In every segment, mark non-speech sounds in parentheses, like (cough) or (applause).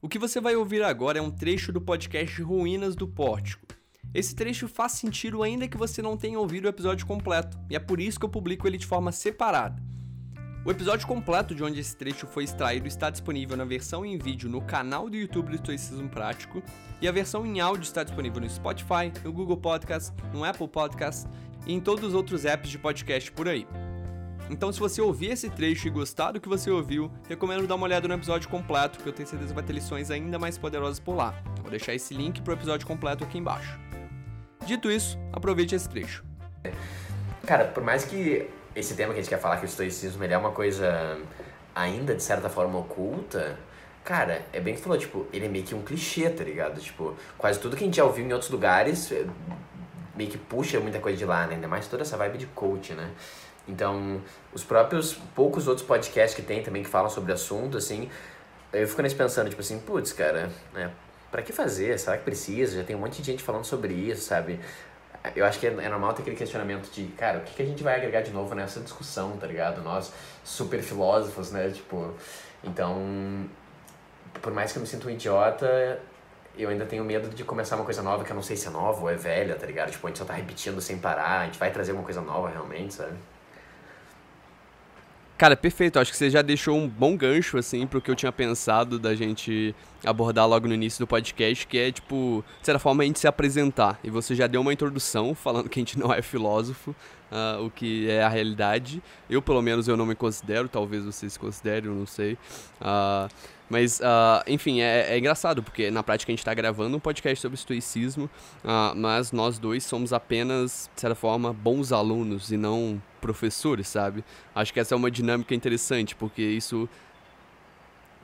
O que você vai ouvir agora é um trecho do podcast Ruínas do Pórtico. Esse trecho faz sentido ainda que você não tenha ouvido o episódio completo, e é por isso que eu publico ele de forma separada. O episódio completo de onde esse trecho foi extraído está disponível na versão em vídeo no canal do YouTube do Estoicismo Prático, e a versão em áudio está disponível no Spotify, no Google Podcast, no Apple Podcast e em todos os outros apps de podcast por aí. Então, se você ouvir esse trecho e gostar do que você ouviu, recomendo dar uma olhada no episódio completo, que eu tenho certeza que vai ter lições ainda mais poderosas por lá. vou deixar esse link pro episódio completo aqui embaixo. Dito isso, aproveite esse trecho. Cara, por mais que esse tema que a gente quer falar, que o estoicismo ele é uma coisa ainda de certa forma oculta, cara, é bem que falou, tipo, ele é meio que um clichê, tá ligado? Tipo, quase tudo que a gente já ouviu em outros lugares eh, meio que puxa muita coisa de lá, né? Ainda mais toda essa vibe de coach, né? Então, os próprios poucos outros podcasts que tem também que falam sobre o assunto, assim, eu fico nesse pensando, tipo assim, putz, cara, né? Pra que fazer? Será que precisa? Já tem um monte de gente falando sobre isso, sabe? Eu acho que é, é normal ter aquele questionamento de, cara, o que, que a gente vai agregar de novo nessa discussão, tá ligado? Nós, super filósofos, né? Tipo, então, por mais que eu me sinta um idiota, eu ainda tenho medo de começar uma coisa nova que eu não sei se é nova ou é velha, tá ligado? Tipo, a gente só tá repetindo sem parar, a gente vai trazer uma coisa nova realmente, sabe? Cara, perfeito. Acho que você já deixou um bom gancho, assim, pro que eu tinha pensado da gente abordar logo no início do podcast, que é, tipo, de certa forma, a gente se apresentar. E você já deu uma introdução falando que a gente não é filósofo, uh, o que é a realidade. Eu, pelo menos, eu não me considero, talvez você se considere, eu não sei. Uh, mas, uh, enfim, é, é, engraçado, porque na prática a gente está gravando um podcast sobre estoicismo, mas nós dois somos apenas, de certa forma, bons alunos e não professores, sabe? Acho que essa é uma dinâmica interessante, porque isso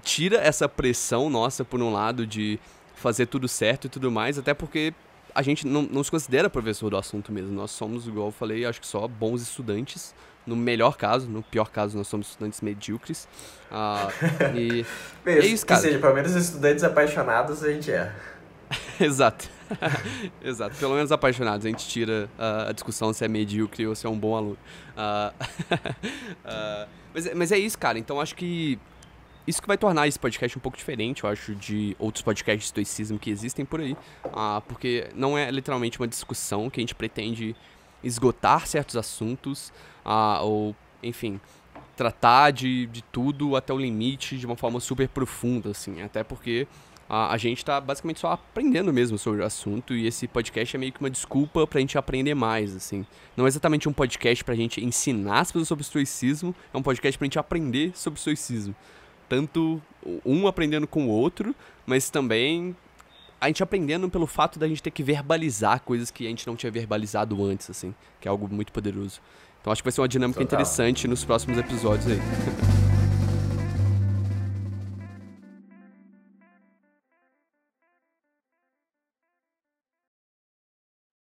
tira essa pressão nossa, por um lado, de fazer tudo certo e tudo mais, até porque a gente não, não se considera professor do assunto mesmo. Nós somos, igual eu falei, acho que só bons estudantes no melhor caso, no pior caso, nós somos estudantes medíocres. Uh, (laughs) e Mesmo, é isso, cara. Que seja, pelo menos estudantes apaixonados a gente é. (laughs) Exato. (laughs) Exato. Pelo menos apaixonados. A gente tira uh, a discussão se é medíocre ou se é um bom aluno. Uh, mas, mas é isso, cara. Então acho que isso que vai tornar esse podcast um pouco diferente, eu acho, de outros podcasts de estoicismo que existem por aí. porque não é literalmente uma discussão que a gente pretende esgotar certos assuntos ah, ou, enfim, tratar de, de tudo até o limite de uma forma super profunda, assim. Até porque a, a gente está basicamente só aprendendo mesmo sobre o assunto e esse podcast é meio que uma desculpa para a gente aprender mais, assim. Não é exatamente um podcast para a gente ensinar as pessoas sobre o estoicismo, é um podcast para a gente aprender sobre o estoicismo. Tanto um aprendendo com o outro, mas também a gente aprendendo pelo fato da gente ter que verbalizar coisas que a gente não tinha verbalizado antes, assim, que é algo muito poderoso. Então acho que vai ser uma dinâmica Total. interessante nos próximos episódios aí. (laughs)